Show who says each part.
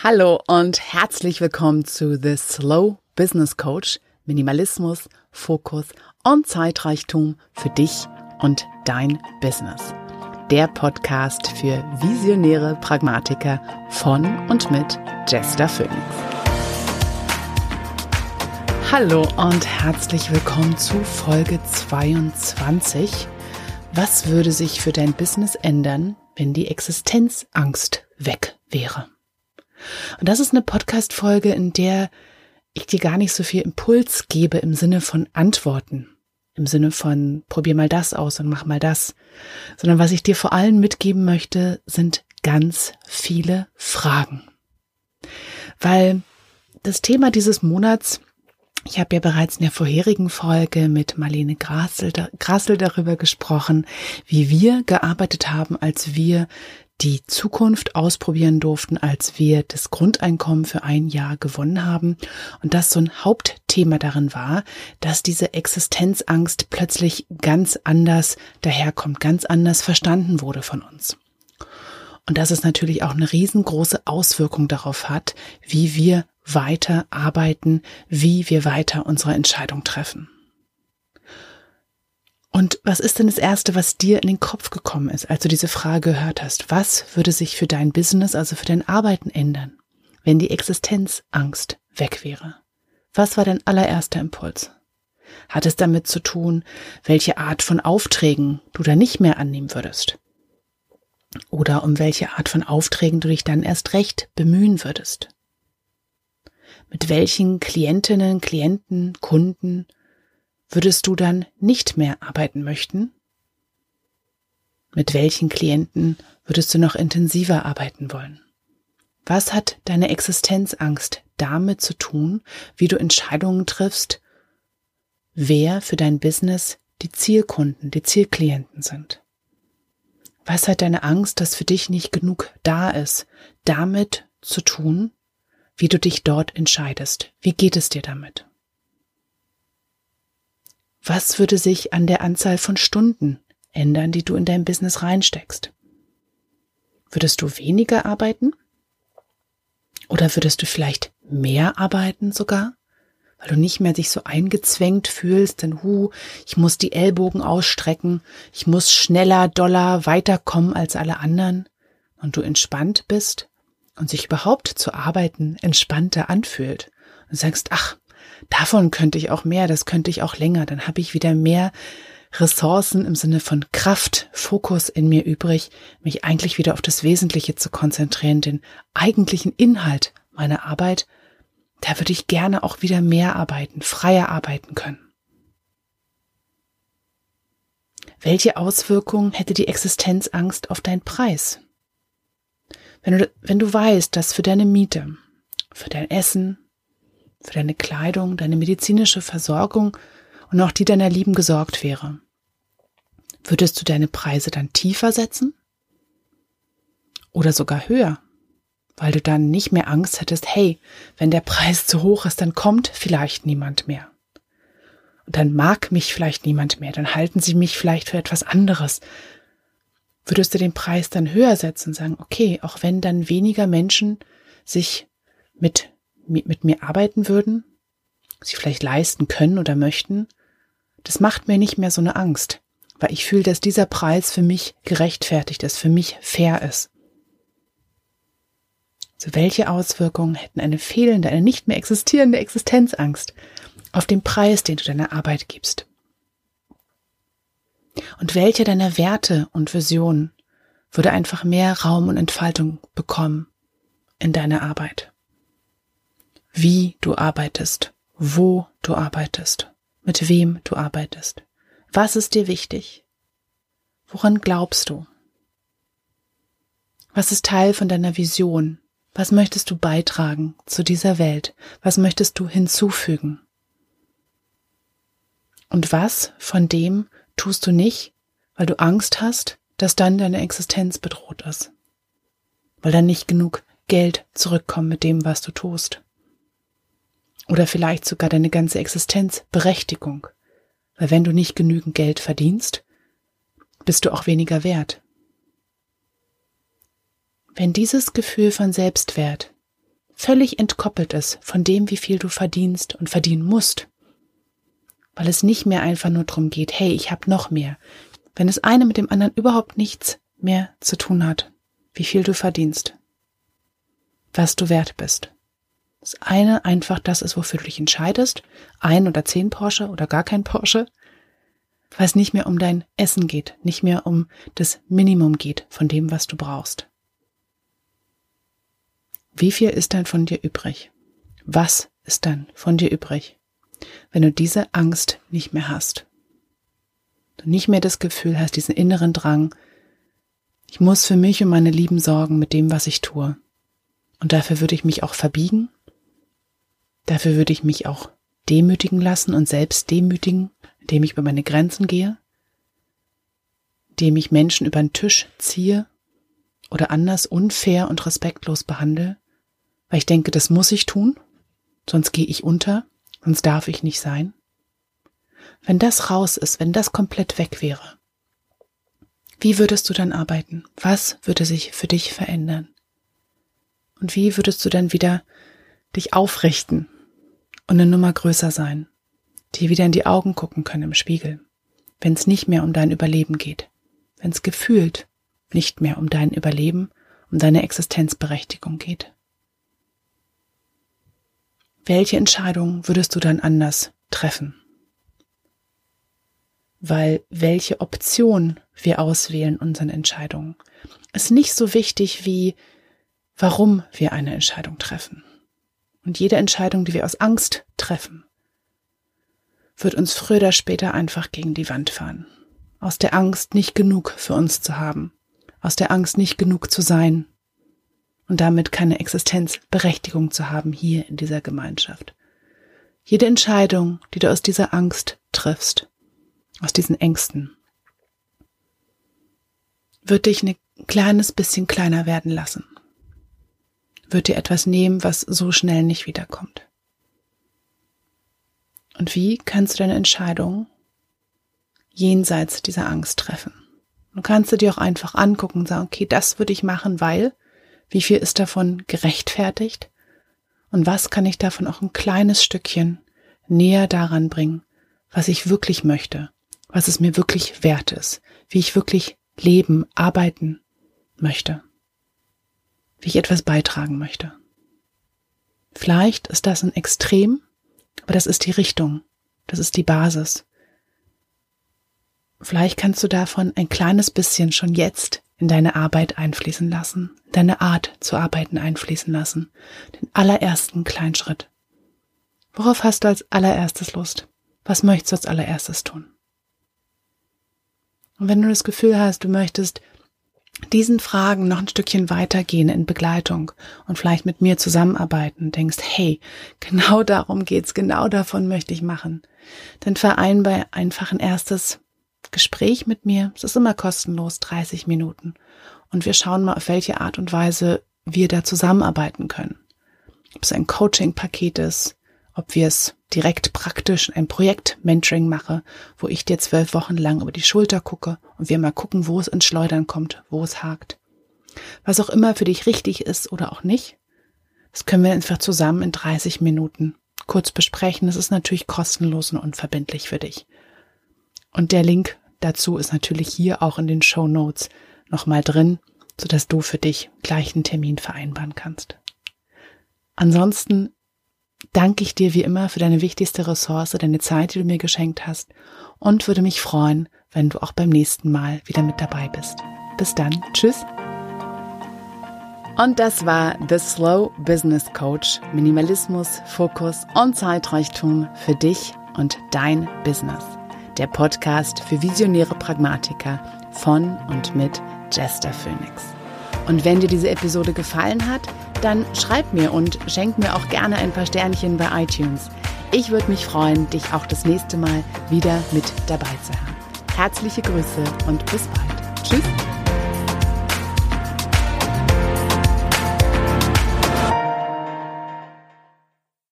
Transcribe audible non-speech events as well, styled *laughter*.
Speaker 1: Hallo und herzlich willkommen zu The Slow Business Coach. Minimalismus, Fokus und Zeitreichtum für dich und dein Business. Der Podcast für visionäre Pragmatiker von und mit Jester Phoenix. Hallo und herzlich willkommen zu Folge 22. Was würde sich für dein Business ändern, wenn die Existenzangst weg wäre? Und das ist eine Podcast-Folge, in der ich dir gar nicht so viel Impuls gebe im Sinne von Antworten, im Sinne von probier mal das aus und mach mal das, sondern was ich dir vor allem mitgeben möchte, sind ganz viele Fragen. Weil das Thema dieses Monats ich habe ja bereits in der vorherigen Folge mit Marlene Grassel, Grassel darüber gesprochen, wie wir gearbeitet haben, als wir die Zukunft ausprobieren durften, als wir das Grundeinkommen für ein Jahr gewonnen haben. Und das so ein Hauptthema darin war, dass diese Existenzangst plötzlich ganz anders daherkommt, ganz anders verstanden wurde von uns. Und dass es natürlich auch eine riesengroße Auswirkung darauf hat, wie wir weiter arbeiten, wie wir weiter unsere Entscheidung treffen. Und was ist denn das Erste, was dir in den Kopf gekommen ist, als du diese Frage gehört hast? Was würde sich für dein Business, also für dein Arbeiten ändern, wenn die Existenzangst weg wäre? Was war dein allererster Impuls? Hat es damit zu tun, welche Art von Aufträgen du da nicht mehr annehmen würdest? Oder um welche Art von Aufträgen du dich dann erst recht bemühen würdest? Mit welchen Klientinnen, Klienten, Kunden würdest du dann nicht mehr arbeiten möchten? Mit welchen Klienten würdest du noch intensiver arbeiten wollen? Was hat deine Existenzangst damit zu tun, wie du Entscheidungen triffst, wer für dein Business die Zielkunden, die Zielklienten sind? Was hat deine Angst, dass für dich nicht genug da ist, damit zu tun, wie du dich dort entscheidest? Wie geht es dir damit? Was würde sich an der Anzahl von Stunden ändern, die du in dein Business reinsteckst? Würdest du weniger arbeiten? Oder würdest du vielleicht mehr arbeiten sogar? Weil du nicht mehr dich so eingezwängt fühlst, denn hu, ich muss die Ellbogen ausstrecken, ich muss schneller, doller weiterkommen als alle anderen und du entspannt bist und sich überhaupt zu arbeiten entspannter anfühlt und sagst, ach, davon könnte ich auch mehr, das könnte ich auch länger, dann habe ich wieder mehr Ressourcen im Sinne von Kraft, Fokus in mir übrig, mich eigentlich wieder auf das Wesentliche zu konzentrieren, den eigentlichen Inhalt meiner Arbeit, da würde ich gerne auch wieder mehr arbeiten, freier arbeiten können. Welche Auswirkungen hätte die Existenzangst auf deinen Preis? Wenn du, wenn du weißt, dass für deine Miete, für dein Essen, für deine Kleidung, deine medizinische Versorgung und auch die deiner Lieben gesorgt wäre. Würdest du deine Preise dann tiefer setzen? Oder sogar höher? Weil du dann nicht mehr Angst hättest, hey, wenn der Preis zu hoch ist, dann kommt vielleicht niemand mehr. Und dann mag mich vielleicht niemand mehr, dann halten sie mich vielleicht für etwas anderes. Würdest du den Preis dann höher setzen und sagen, okay, auch wenn dann weniger Menschen sich mit mit mir arbeiten würden, sie vielleicht leisten können oder möchten, das macht mir nicht mehr so eine Angst, weil ich fühle, dass dieser Preis für mich gerechtfertigt ist, für mich fair ist. So welche Auswirkungen hätten eine fehlende, eine nicht mehr existierende Existenzangst auf den Preis, den du deiner Arbeit gibst? Und welche deiner Werte und Visionen würde einfach mehr Raum und Entfaltung bekommen in deiner Arbeit? Wie du arbeitest, wo du arbeitest, mit wem du arbeitest. Was ist dir wichtig? Woran glaubst du? Was ist Teil von deiner Vision? Was möchtest du beitragen zu dieser Welt? Was möchtest du hinzufügen? Und was von dem tust du nicht, weil du Angst hast, dass dann deine Existenz bedroht ist? Weil dann nicht genug Geld zurückkommt mit dem, was du tust? Oder vielleicht sogar deine ganze Existenzberechtigung. Weil wenn du nicht genügend Geld verdienst, bist du auch weniger wert. Wenn dieses Gefühl von Selbstwert völlig entkoppelt ist von dem, wie viel du verdienst und verdienen musst. Weil es nicht mehr einfach nur darum geht, hey, ich habe noch mehr. Wenn es eine mit dem anderen überhaupt nichts mehr zu tun hat, wie viel du verdienst, was du wert bist. Das eine einfach das ist, wofür du dich entscheidest, ein oder zehn Porsche oder gar kein Porsche, weil es nicht mehr um dein Essen geht, nicht mehr um das Minimum geht von dem, was du brauchst. Wie viel ist dann von dir übrig? Was ist dann von dir übrig, wenn du diese Angst nicht mehr hast? Du nicht mehr das Gefühl hast, diesen inneren Drang, ich muss für mich und meine Lieben sorgen mit dem, was ich tue. Und dafür würde ich mich auch verbiegen. Dafür würde ich mich auch demütigen lassen und selbst demütigen, indem ich über meine Grenzen gehe, indem ich Menschen über den Tisch ziehe oder anders unfair und respektlos behandle, weil ich denke, das muss ich tun, sonst gehe ich unter, sonst darf ich nicht sein. Wenn das raus ist, wenn das komplett weg wäre, wie würdest du dann arbeiten? Was würde sich für dich verändern? Und wie würdest du dann wieder dich aufrichten und eine Nummer größer sein, dir wieder in die Augen gucken können im Spiegel, wenn es nicht mehr um dein Überleben geht, wenn es gefühlt nicht mehr um dein Überleben, um deine Existenzberechtigung geht? Welche Entscheidung würdest du dann anders treffen? Weil welche Option wir auswählen unseren Entscheidungen ist nicht so wichtig wie warum wir eine Entscheidung treffen. Und jede Entscheidung, die wir aus Angst treffen, wird uns früher oder später einfach gegen die Wand fahren. Aus der Angst, nicht genug für uns zu haben. Aus der Angst, nicht genug zu sein. Und damit keine Existenzberechtigung zu haben hier in dieser Gemeinschaft. Jede Entscheidung, die du aus dieser Angst triffst, aus diesen Ängsten, wird dich ein kleines bisschen kleiner werden lassen wird dir etwas nehmen, was so schnell nicht wiederkommt. Und wie kannst du deine Entscheidung jenseits dieser Angst treffen? Du kannst du dir auch einfach angucken und sagen, okay, das würde ich machen, weil, wie viel ist davon gerechtfertigt? Und was kann ich davon auch ein kleines Stückchen näher daran bringen, was ich wirklich möchte, was es mir wirklich wert ist, wie ich wirklich leben, arbeiten möchte? Wie ich etwas beitragen möchte. Vielleicht ist das ein Extrem, aber das ist die Richtung, das ist die Basis. Vielleicht kannst du davon ein kleines bisschen schon jetzt in deine Arbeit einfließen lassen, deine Art zu arbeiten einfließen lassen, den allerersten kleinen Schritt. Worauf hast du als allererstes Lust? Was möchtest du als allererstes tun? Und wenn du das Gefühl hast, du möchtest diesen Fragen noch ein Stückchen weitergehen in Begleitung und vielleicht mit mir zusammenarbeiten, denkst, hey, *laughs* genau darum geht's, genau davon möchte ich machen, dann vereinbar einfach ein erstes Gespräch mit mir. Es ist immer kostenlos, 30 Minuten. Und wir schauen mal, auf welche Art und Weise wir da zusammenarbeiten können. Ob es ein Coaching-Paket ist, ob wir es direkt praktisch ein Projekt-Mentoring mache, wo ich dir zwölf Wochen lang über die Schulter gucke und wir mal gucken, wo es ins Schleudern kommt, wo es hakt. Was auch immer für dich richtig ist oder auch nicht, das können wir einfach zusammen in 30 Minuten kurz besprechen. Das ist natürlich kostenlos und unverbindlich für dich. Und der Link dazu ist natürlich hier auch in den Show Notes nochmal drin, sodass du für dich gleich einen Termin vereinbaren kannst. Ansonsten danke ich dir wie immer für deine wichtigste Ressource, deine Zeit, die du mir geschenkt hast und würde mich freuen, wenn du auch beim nächsten Mal wieder mit dabei bist. Bis dann. Tschüss. Und das war The Slow Business Coach. Minimalismus, Fokus und Zeitreichtum für dich und dein Business. Der Podcast für visionäre Pragmatiker von und mit Jester Phoenix. Und wenn dir diese Episode gefallen hat, dann schreib mir und schenk mir auch gerne ein paar Sternchen bei iTunes. Ich würde mich freuen, dich auch das nächste Mal wieder mit dabei zu haben. Herzliche Grüße und bis bald. Tschüss.